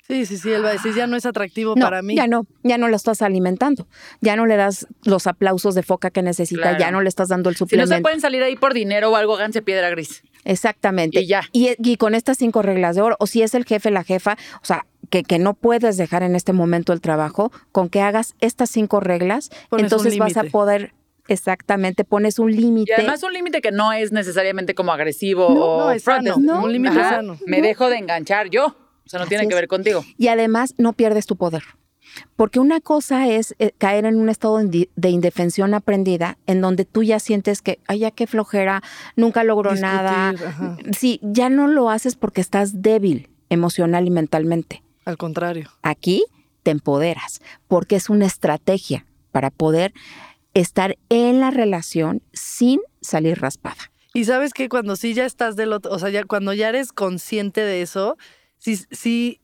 Sí, sí, sí, él va a decir, ya no es atractivo para mí. Ya no, ya no lo estás alimentando, ya no le das los aplausos de foca que necesita, ya no le estás dando el suplemento. Si no se pueden salir ahí por dinero o algo, háganse piedra gris. Exactamente. Y ya. Y, con estas cinco reglas de oro, o si es el jefe, la jefa, o sea, que, que no puedes dejar en este momento el trabajo, con que hagas estas cinco reglas, entonces vas a poder Exactamente, pones un límite. Y además un límite que no es necesariamente como agresivo o no, es sano, un límite sano. Me dejo de enganchar yo. O sea, no tiene que ver contigo. Y además no pierdes tu poder. Porque una cosa es eh, caer en un estado de indefensión aprendida en donde tú ya sientes que, ay, ya qué flojera, nunca logro nada. Sí, ya no lo haces porque estás débil emocional y mentalmente. Al contrario. Aquí te empoderas porque es una estrategia para poder estar en la relación sin salir raspada. Y sabes que cuando sí ya estás del otro, o sea, ya cuando ya eres consciente de eso, sí, sí,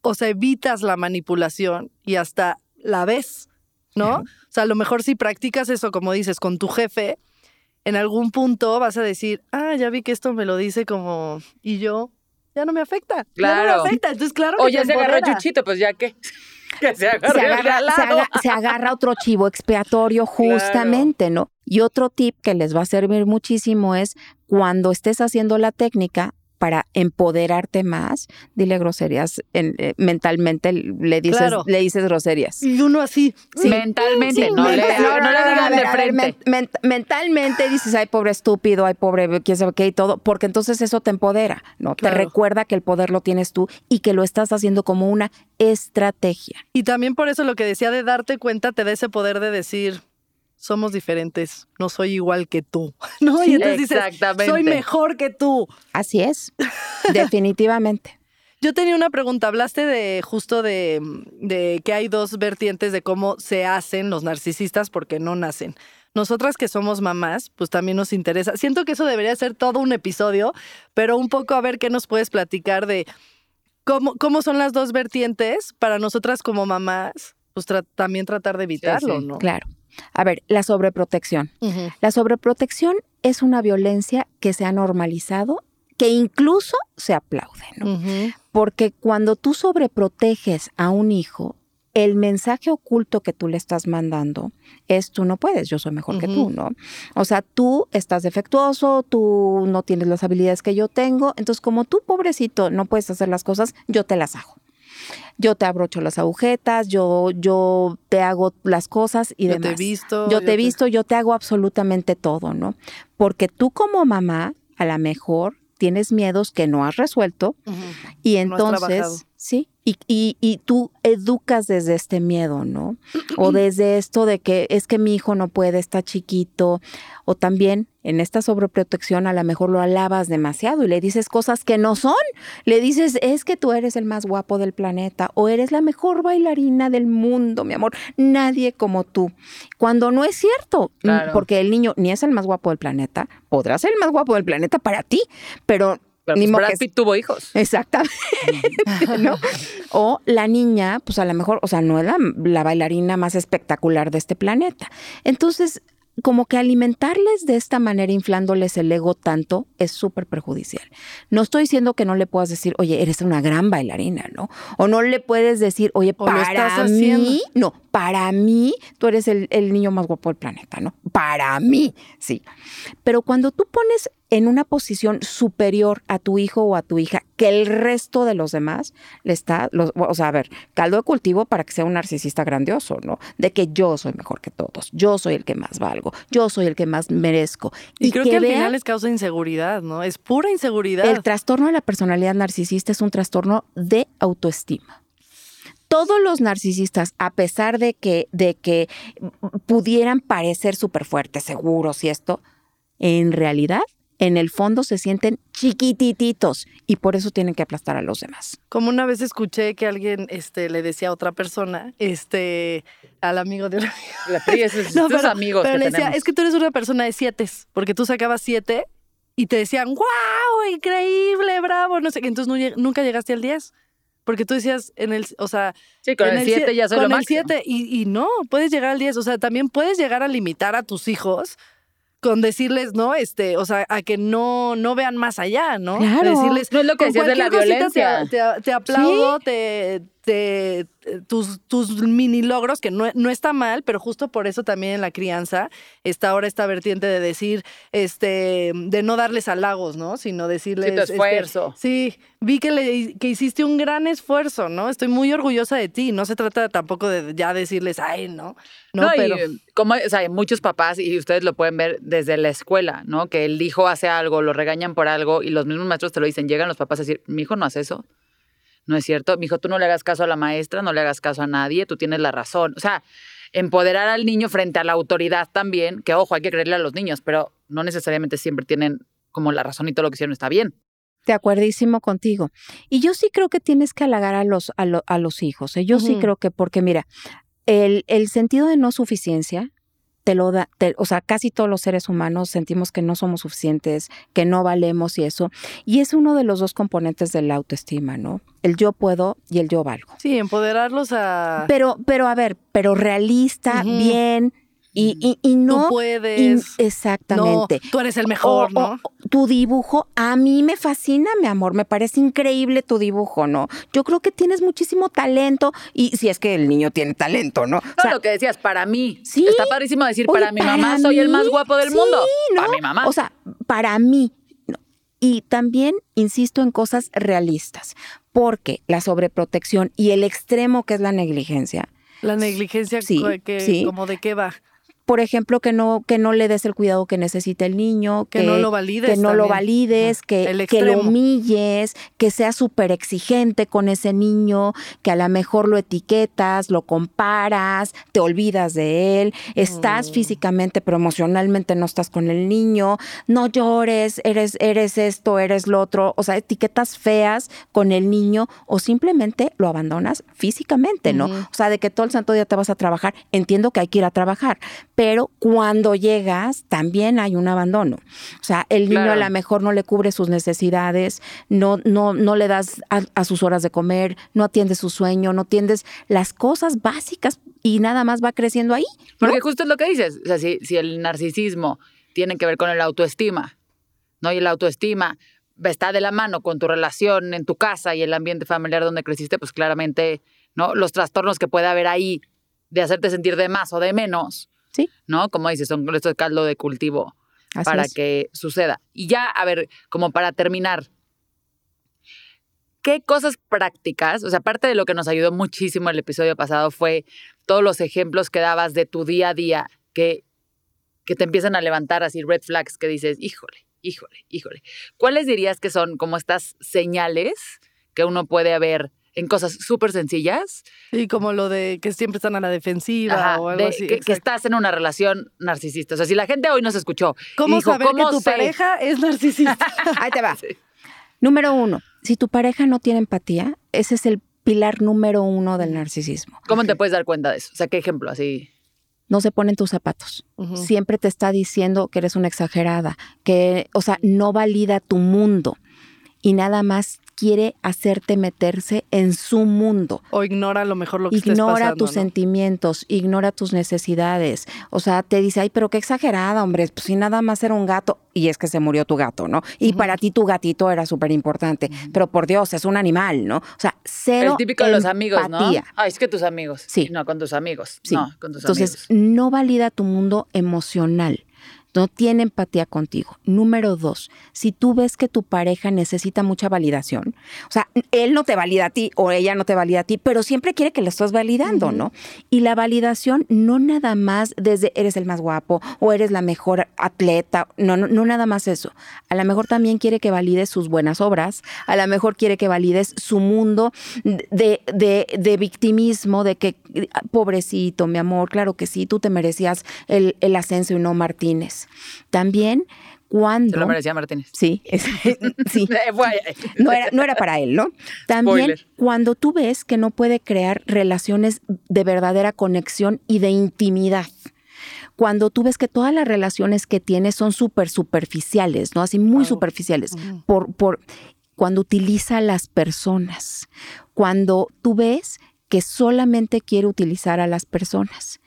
o sea, evitas la manipulación y hasta la ves, ¿no? O sea, a lo mejor si practicas eso, como dices, con tu jefe, en algún punto vas a decir, ah, ya vi que esto me lo dice como, y yo, ya no me afecta. Claro. Ya no me afecta, entonces claro. O ya se agarró Chuchito, pues ya qué. Que se, agarra, otro chivo expiatorio justamente, ¿no? Y otro tip que les va a servir muchísimo es cuando estés haciendo la técnica, para empoderarte más, dile groserías eh, mentalmente, le dices, le dices groserías. Y uno así. mentalmente, no, le, digan de frente. mentalmente dices, ay, pobre estúpido, ay, pobre, quién sabe qué y todo, porque entonces eso te empodera, ¿no? Te recuerda que el poder lo tienes tú y que lo estás haciendo como una estrategia. Y también por eso lo que decía de darte cuenta te da ese poder de decir, somos diferentes, no soy igual que tú, ¿no? y entonces dices, soy mejor que tú. Así es, definitivamente. Yo tenía una pregunta, hablaste de justo de, de, que hay dos vertientes de cómo se hacen los narcisistas porque no nacen. Nosotras que somos mamás, pues también nos interesa. Siento que eso debería ser todo un episodio, pero un poco a ver qué nos puedes platicar de cómo, cómo son las dos vertientes para nosotras como mamás, pues también tratar de evitarlo, ¿no? Claro. A ver, la sobreprotección. La sobreprotección es una violencia que se ha normalizado, que incluso se aplaude, ¿no? Porque cuando tú sobreproteges a un hijo, el mensaje oculto que tú le estás mandando es tú no puedes, yo soy mejor que tú, ¿no? O sea, tú estás defectuoso, tú no tienes las habilidades que yo tengo, entonces como tú, pobrecito, no puedes hacer las cosas, yo te las hago yo te abrocho las agujetas, yo, yo te hago las cosas y yo demás. Te he visto, yo, te he visto, yo te hago absolutamente todo, ¿no? Porque tú como mamá, a lo mejor tienes miedos que no has resuelto y entonces, sí, y, y, y, tú educas desde este miedo, ¿no? O desde esto de que es que mi hijo no puede, está chiquito, o también en esta sobreprotección a lo mejor lo alabas demasiado y le dices cosas que no son. Le dices, es que tú eres el más guapo del planeta o eres la mejor bailarina del mundo, mi amor. Nadie como tú. Cuando no es cierto, porque el niño ni es el más guapo del planeta, podrá ser el más guapo del planeta para ti, pero pero pues Brad Pitt tuvo hijos. Exactamente. ¿no? O la niña, pues a lo mejor, o sea, no es la, bailarina más espectacular de este planeta. Entonces, como que alimentarles de esta manera, inflándoles el ego tanto, es súper perjudicial. No estoy diciendo que no le puedas decir, oye, eres una gran bailarina, ¿no? O no le puedes decir, oye, para mí, no, para mí, tú eres el, el niño más guapo del planeta, ¿no? Para mí, sí. Pero cuando tú pones en una posición superior a tu hijo o a tu hija que el resto de los demás le está, o sea, a ver, caldo de cultivo para que sea un narcisista grandioso, ¿no? De que yo soy mejor que todos, yo soy el que más valgo, yo soy el que más merezco. Y, creo que, al final les causa inseguridad, ¿no? Es pura inseguridad. El trastorno de la personalidad narcisista es un trastorno de autoestima todos los narcisistas, a pesar de que, de que pudieran parecer súper fuertes, seguros y esto, en realidad en el fondo se sienten chiquitititos y por eso tienen que aplastar a los demás. Como una vez escuché que alguien este, le decía a otra persona, este, al amigo de una La PRI es estos pero, amigos pero que le decía, tenemos. es que tú eres una persona de siete, porque tú sacabas siete y te decían, wow, increíble, bravo, no sé qué. Entonces no nunca llegaste al 10. Porque tú decías en el, o sea, Sí, con en el 7 sie- ya soy con lo el máximo. 7 y, y no, puedes llegar al 10. O sea, también puedes llegar a limitar a tus hijos con decirles, ¿no? Este, o sea, a que no, no vean más allá, ¿no? Claro. Decirles, No es lo que decías de la cosita te- violencia. Te, te aplaudo, te, te- tus, tus mini logros, que no, no está mal, pero justo por eso también en la crianza está ahora esta vertiente de decir, este, de no darles halagos, ¿no? Sino decirles. Sí, tu este, esfuerzo. sí, vi que, le, que hiciste un gran esfuerzo, ¿no? Estoy muy orgullosa de ti. No se trata tampoco de ya decirles, ay, no. No, No, pero. y como, o sea, hay muchos papás, y ustedes lo pueden ver desde la escuela, ¿no? Que el hijo hace algo, lo regañan por algo, y los mismos maestros te lo dicen. Llegan los papás a decir, mi hijo no hace eso. No es cierto. Mi hijo, tú no le hagas caso a la maestra, no le hagas caso a nadie, tú tienes la razón. O sea, empoderar al niño frente a la autoridad también, que ojo, hay que creerle a los niños, pero no necesariamente siempre tienen como la razón y todo lo que hicieron está bien. De acuerdísimo contigo. Y yo sí creo que tienes que halagar a los, a, lo- a los hijos. ¿eh? Yo sí creo que, porque mira, el, el sentido de no suficiencia te lo da, te- o sea, casi todos los seres humanos sentimos que no somos suficientes, que no valemos y eso. Y es uno de los dos componentes de la autoestima, ¿no? El yo puedo y el yo valgo. Sí, empoderarlos a. Pero, pero a ver, pero realista, bien y, y, y tú no. y- puedes. exactamente. No, tú eres el mejor, O- ¿no? o- tu dibujo, a mí me fascina, mi amor, me parece increíble tu dibujo, ¿no? Yo creo que tienes muchísimo talento y si es que el niño tiene talento, ¿no? O No, sea, lo que decías, para mí. Sí. Está padrísimo decir, oye, para mi mamá soy el más guapo del sí, mundo. ¿no? Para mi mamá. O sea, para mí. ¿no? Y también insisto en cosas realistas, porque la sobreprotección y el extremo que es la negligencia, La negligencia, Sí, que, sí. como de qué va. Por ejemplo, que no, que no le des el cuidado que necesita el niño, Que no lo valides que no lo valides, que, que lo humilles, que seas súper exigente con ese niño, que a lo mejor lo etiquetas, lo comparas, te olvidas de él, estás Mm. físicamente pero emocionalmente no estás con el niño, no llores, eres, eres esto, eres lo otro, o sea, etiquetas feas con el niño o simplemente lo abandonas físicamente, ¿no? O sea, de que todo el santo día te vas a trabajar, entiendo que hay que ir a trabajar, pero cuando llegas también hay un abandono. O sea, el niño Claro. a lo mejor no le cubre sus necesidades, no, no, no le das a, a sus horas de comer, no atiendes su sueño, no atiendes las cosas básicas y nada más va creciendo ahí. ¿no? Porque justo es lo que dices. O sea, si, si el narcisismo tiene que ver con el autoestima, ¿no? Y el autoestima está de la mano con tu relación en tu casa y el ambiente familiar donde creciste, pues claramente, ¿no? Los trastornos que puede haber ahí de hacerte sentir de más o de menos, Sí. ¿no? Como dices, son estos caldo de cultivo Así para es. que suceda. Y ya, a ver, como para terminar, ¿qué cosas prácticas? O sea, aparte de lo que nos ayudó muchísimo el episodio pasado fue todos los ejemplos que dabas de tu día a día que, que te empiezan a levantar así red flags que dices, híjole, híjole, híjole. ¿Cuáles dirías que son como estas señales que uno puede ver en cosas súper sencillas? Sí, como lo de que siempre están a la defensiva Ajá, o algo de así. que, estás en una relación narcisista. O sea, si la gente hoy nos escuchó y ¿Cómo dijo, saber ¿cómo que tu sé? pareja es narcisista? Ahí te va. Número uno, si tu pareja no tiene empatía, ese es el pilar número uno del narcisismo. ¿Cómo te puedes dar cuenta de eso? O sea, ¿qué ejemplo así? No se pone en tus zapatos. Siempre te está diciendo que eres una exagerada, que, o sea, no valida tu mundo y nada más quiere hacerte meterse en su mundo. O ignora a lo mejor lo que estés Ignora pasando, tus ¿no? sentimientos, ignora tus necesidades. O sea, te dice, ay, pero qué exagerada, hombre, pues si nada más era un gato. Y es que se murió tu gato, ¿no? Y para ti tu gatito era súper importante. Pero por Dios, es un animal, ¿no? O sea, cero el típico de los amigos, ¿no? Ay, es que tus amigos. Sí. No, con tus amigos. Sí. No, con tus Entonces, amigos. no valida tu mundo emocional. No tiene empatía contigo. Número dos, si tú ves que tu pareja necesita mucha validación, o sea, él no te valida a ti o ella no te valida a ti, pero siempre quiere que lo estés validando, ¿no? Y la validación no nada más desde eres el más guapo o eres la mejor atleta, no, no, no nada más eso. A lo mejor también quiere que valides sus buenas obras, a lo mejor quiere que valides su mundo de, de, de victimismo, de que, pobrecito, mi amor, claro que sí, tú te merecías el, el ascenso y no Martínez. También cuando... Se lo merecía Martínez. Sí, es- sí. Eh, No era, no era para él, ¿no? También Spoiler. cuando tú ves que no puede crear relaciones de verdadera conexión y de intimidad. Cuando tú ves que todas las relaciones que tiene son súper superficiales, ¿no? Así muy superficiales. Por, por, cuando utiliza a las personas. Cuando tú ves que solamente quiere utilizar a las personas.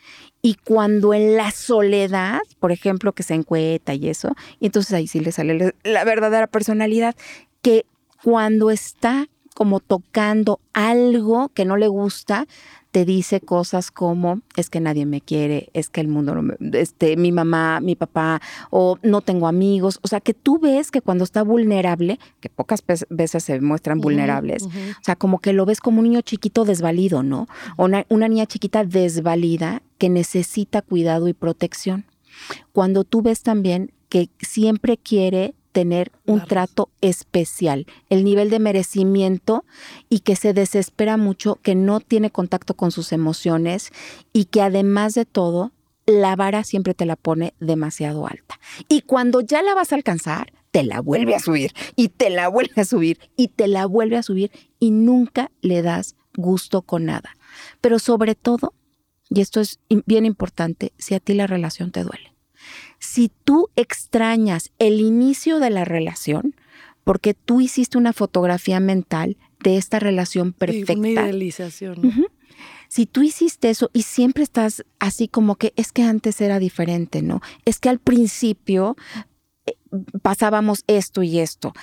Y cuando en la soledad, por ejemplo, que se encueta y eso, y entonces ahí sí le sale la- verdadera personalidad, que cuando está como tocando algo que no le gusta, te dice cosas como es que nadie me quiere, es que el mundo no me, este, mi mamá, mi papá, o no tengo amigos. O sea, que tú ves que cuando está vulnerable, que pocas veces se muestran vulnerables, o sea, como que lo ves como un niño chiquito desvalido, ¿no? O una, una niña chiquita desvalida que necesita cuidado y protección. Cuando tú ves también que siempre quiere tener un trato especial, el nivel de merecimiento y que se desespera mucho, que no tiene contacto con sus emociones y que además de todo, la vara siempre te la pone demasiado alta. Y cuando ya la vas a alcanzar, te la vuelve a subir y te la vuelve a subir y te la vuelve a subir y nunca le das gusto con nada. Pero sobre todo, y esto es bien importante, si a ti la relación te duele. Si tú extrañas el inicio de la relación, porque tú hiciste una fotografía mental de esta relación Sí, perfecta. Una idealización. Si tú hiciste eso y siempre estás así como que es que antes era diferente, ¿no? Es que al principio eh, pasábamos esto y esto.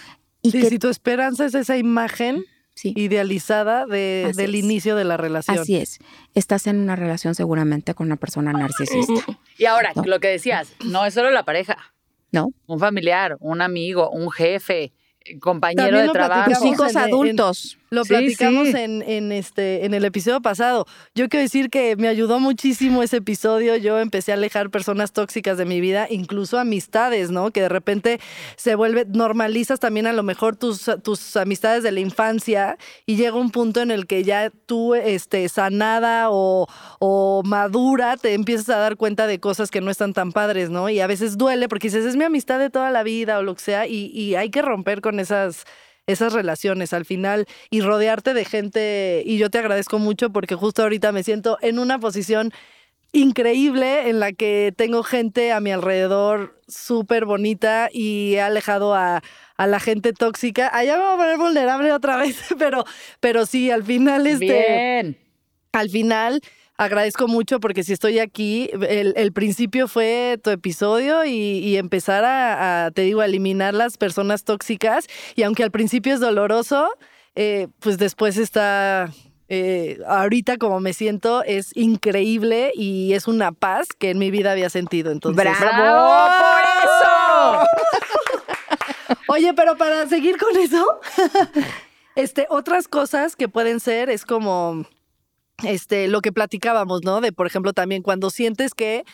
Y Sí, que, si tu esperanza es esa imagen sí, idealizada de- del es. inicio de la relación. así es. Estás en una relación seguramente con una persona narcisista, Y ahora, No. lo que decías, no es solo la pareja, ¿no? un familiar, un amigo, un jefe, compañero También de lo trabajo. Tus platicamos hijos en- en- adultos. Lo Sí, platicamos sí. En, en este, en el episodio pasado. Yo quiero decir que me ayudó muchísimo ese episodio. Yo empecé a alejar personas tóxicas de mi vida, incluso amistades, ¿no? Que de repente se vuelve, normalizas también a lo mejor tus, tus amistades de la infancia y llega un punto en el que ya tú, este, sanada o, o madura, te empiezas a dar cuenta de cosas que no están tan padres, ¿no? Y a veces duele porque dices, es mi amistad de toda la vida o lo que sea, y, y hay que romper con esas esas relaciones al final y rodearte de gente. Y yo te agradezco mucho porque justo ahorita me siento en una posición increíble en la que tengo gente a mi alrededor súper bonita y he alejado a, a la gente tóxica. Allá me voy a poner vulnerable otra vez, pero, pero sí, al final este Bien. al final agradezco mucho porque si estoy aquí, el, el principio fue tu episodio y, y empezar a, a, te digo, a eliminar las personas tóxicas. Y aunque al principio es doloroso, eh, pues después está... eh, ahorita como me siento es increíble y es una paz que en mi vida había sentido. Entonces, ¡Bravo! ¡Por eso! Oye, pero para seguir con eso, este, otras cosas que pueden ser es como este, lo que platicábamos, ¿no? De, por ejemplo, también cuando sientes que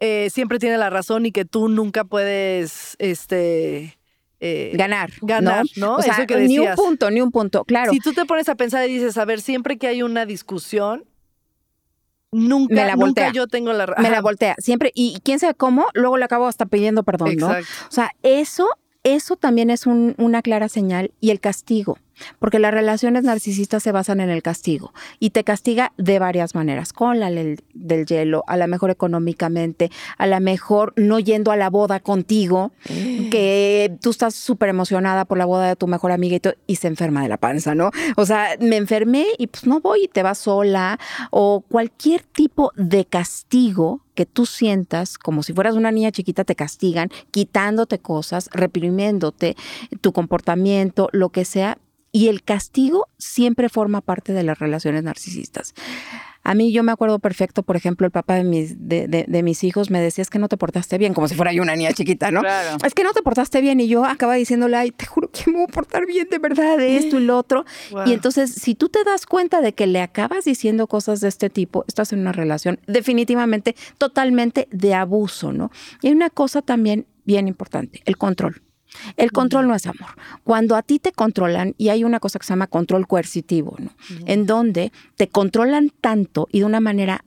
eh, siempre tiene la razón y que tú nunca puedes, este, eh, Ganar. Ganar, ¿no? O sea, Eso que ni un punto, ni un punto. Claro. Si tú te pones a pensar y dices, a ver, siempre que hay una discusión, nunca, Me la nunca voltea. yo tengo la razón. me la voltea. Siempre. Y quién sabe cómo, luego le acabo hasta pidiendo perdón, ¿no? Exacto. O sea, eso, eso también es un- una clara señal y el castigo, porque las relaciones narcisistas se basan en el castigo y te castiga de varias maneras, con la ley del hielo, a lo mejor económicamente, a lo mejor no yendo a la boda contigo, que tú estás súper emocionada por la boda de tu mejor amiga y, to- y se enferma de la panza, ¿no? O sea, me enfermé y pues no voy y te vas sola o cualquier tipo de castigo que tú sientas como si fueras una niña chiquita te castigan, quitándote cosas, reprimiéndote tu comportamiento, lo que sea. Y el castigo siempre forma parte de las relaciones narcisistas. A mí yo me acuerdo perfecto, por ejemplo, el papá de mis, de, de- de mis hijos me decía, es que no te portaste bien, como si fuera yo una niña chiquita, ¿no? Claro. Es que no te portaste bien y yo acaba diciéndole, ay, te juro que me voy a portar bien de verdad de esto y lo otro. Wow. Y entonces, si tú te das cuenta de que le acabas diciendo cosas de este tipo, estás en una relación definitivamente totalmente de abuso, ¿no? Y hay una cosa también bien importante, el control. El control no es amor. Cuando a ti te controlan, y hay una cosa que se llama control coercitivo, ¿no? En donde te controlan tanto y de una manera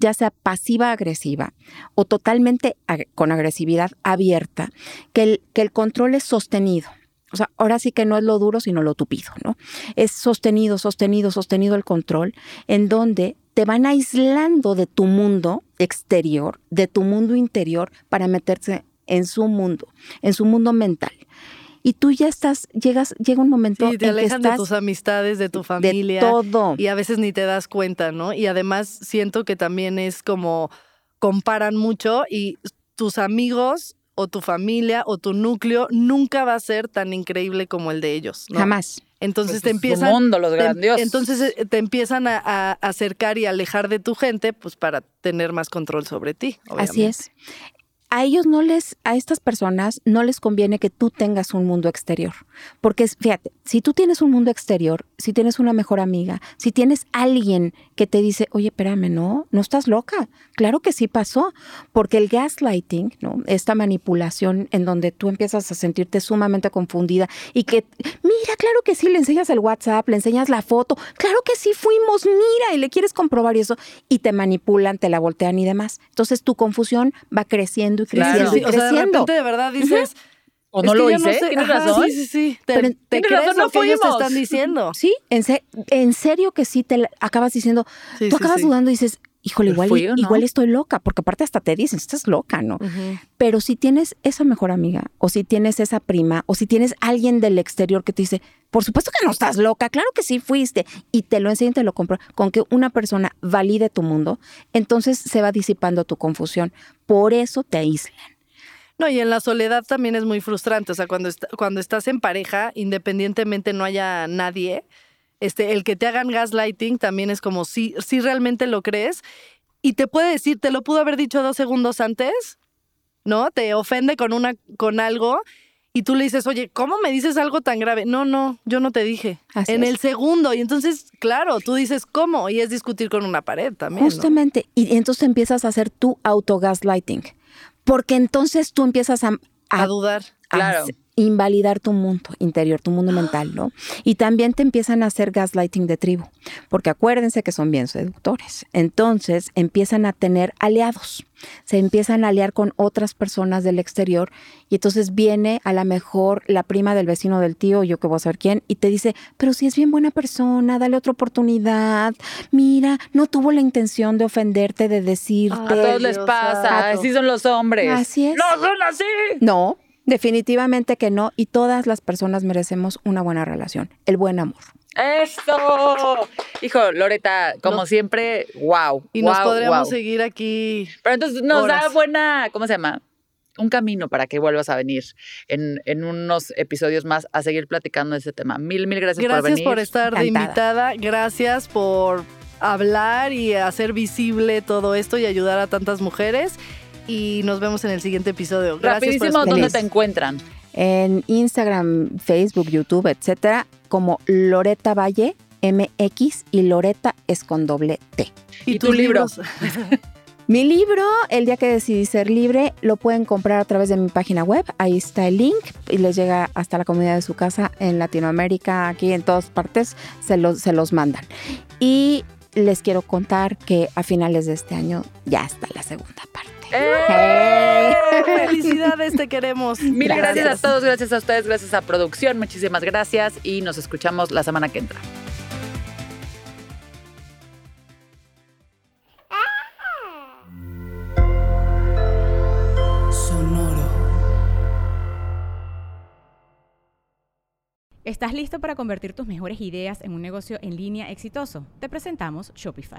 ya sea pasiva agresiva o totalmente ag- con agresividad abierta, que el, que el control es sostenido. O sea, ahora sí que no es lo duro, sino lo tupido, ¿no? Es sostenido, sostenido, sostenido el control, en donde te van aislando de tu mundo exterior, de tu mundo interior, para meterse en su mundo, en su mundo mental. Y tú ya estás, llegas, llega un momento Sí, te en que alejan de estás tus amistades, de tu de familia. todo. Y a veces ni te das cuenta, ¿no? Y además siento que también es como comparan mucho y tus amigos o tu familia o tu núcleo nunca va a ser tan increíble como el de ellos, ¿no? Jamás. Entonces Pues te es su empiezan mundo, los te- grandiosos. entonces eh, te empiezan a, a acercar y alejar de tu gente, pues para tener más control sobre ti. Así es. A ellos no les, a estas personas no les conviene que tú tengas un mundo exterior. Porque fíjate, si tú tienes un mundo exterior, si tienes una mejor amiga, si tienes alguien que te dice, oye, espérame, no, no estás loca. Claro que sí pasó. Porque el gaslighting, ¿no? Esta manipulación en donde tú empiezas a sentirte sumamente confundida y que, mira, claro que sí, le enseñas el WhatsApp, le enseñas la foto, claro que sí fuimos, mira, y le quieres comprobar y eso, y te manipulan, te la voltean y demás. Entonces tu confusión va creciendo y Claro. creciendo Sí, y o sea, de creciendo. repente de verdad dices. O "Es no que lo hice, sé". tienes razón. Sí, sí, sí. Te, Pero- te Tienes crees razón, lo no que ellos te están diciendo. Sí, en, se- en serio que sí te la- acabas diciendo, Sí, tú sí, acabas sí. dudando y dices, híjole, igual, ¿Fui o no? igual estoy loca, porque aparte hasta te dicen, estás loca, ¿no? Pero si tienes esa mejor amiga, o si tienes esa prima, o si tienes alguien del exterior que te dice, por supuesto que no estás loca, claro que sí fuiste, y te lo enseña y te lo compra, con que una persona valide tu mundo, entonces se va disipando tu confusión. Por eso te aíslan. No, y en la soledad también es muy frustrante. O sea, cuando, est- cuando estás en pareja, independientemente no haya nadie, este, el que te hagan gaslighting también es como si, si realmente lo crees. Y te puede decir, te lo pudo haber dicho dos segundos antes, ¿no? Te ofende con una, con algo. Y tú le dices, oye, ¿cómo me dices algo tan grave? No, no, yo no te dije. Así en es. el segundo. Y entonces, claro, tú dices, ¿cómo? Y es discutir con una pared también. ¿no? Justamente. Y entonces empiezas a hacer tu auto-gaslighting. Porque entonces tú empiezas a, A a, dudar. a Claro. Invalidar tu mundo interior, tu mundo mental, ¿no? Y también te empiezan a hacer gaslighting de tribu. Porque acuérdense que son bien seductores. Entonces empiezan a tener aliados. Se empiezan a aliar con otras personas del exterior. Y entonces viene a la mejor la prima del vecino del tío, yo que voy a saber quién, y te dice, pero si es bien buena persona, dale otra oportunidad. Mira, no tuvo la intención de ofenderte, de decirte. A todos les pasa, así son los hombres. Así es. ¡No son así! No, definitivamente que no. Y todas las personas merecemos una buena relación, el buen amor. ¡Eso! Hijo, Loreta, como siempre, wow. Y nos wow. seguir aquí. Pero entonces nos da buena, ¿cómo se llama? Un camino para que vuelvas a venir en, en unos episodios más a seguir platicando de ese tema. Mil, mil gracias, por Gracias venir. por estar de invitada. Gracias por hablar y hacer visible todo esto y ayudar a tantas mujeres. Y nos vemos en el siguiente episodio. Gracias Rapidísimo, por ¿dónde te encuentran? En Instagram, Facebook, YouTube, etcétera, como Loreta Valle MX y Loreta es con doble T. ¿Y tu tus libro? libros? Mi libro, El día que decidí ser libre, lo pueden comprar a través de mi página web. Ahí está el link y les llega hasta la comunidad de su casa en Latinoamérica, aquí en todas partes, se los, se los mandan. Y les quiero contar que a finales de este año ya está la segunda parte. ¡Eh! Felicidades, te queremos. Mil gracias. Gracias. a todos, gracias a ustedes, gracias a producción, muchísimas gracias y nos escuchamos la semana que entra. ¿Estás listo para convertir tus mejores ideas en un negocio en línea exitoso? Te presentamos Shopify.